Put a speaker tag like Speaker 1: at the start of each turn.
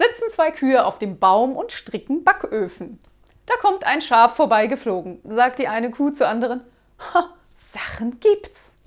Speaker 1: sitzen zwei Kühe auf dem Baum und stricken Backöfen. Da kommt ein Schaf vorbeigeflogen, sagt die eine Kuh zur anderen. Ha, Sachen gibt's.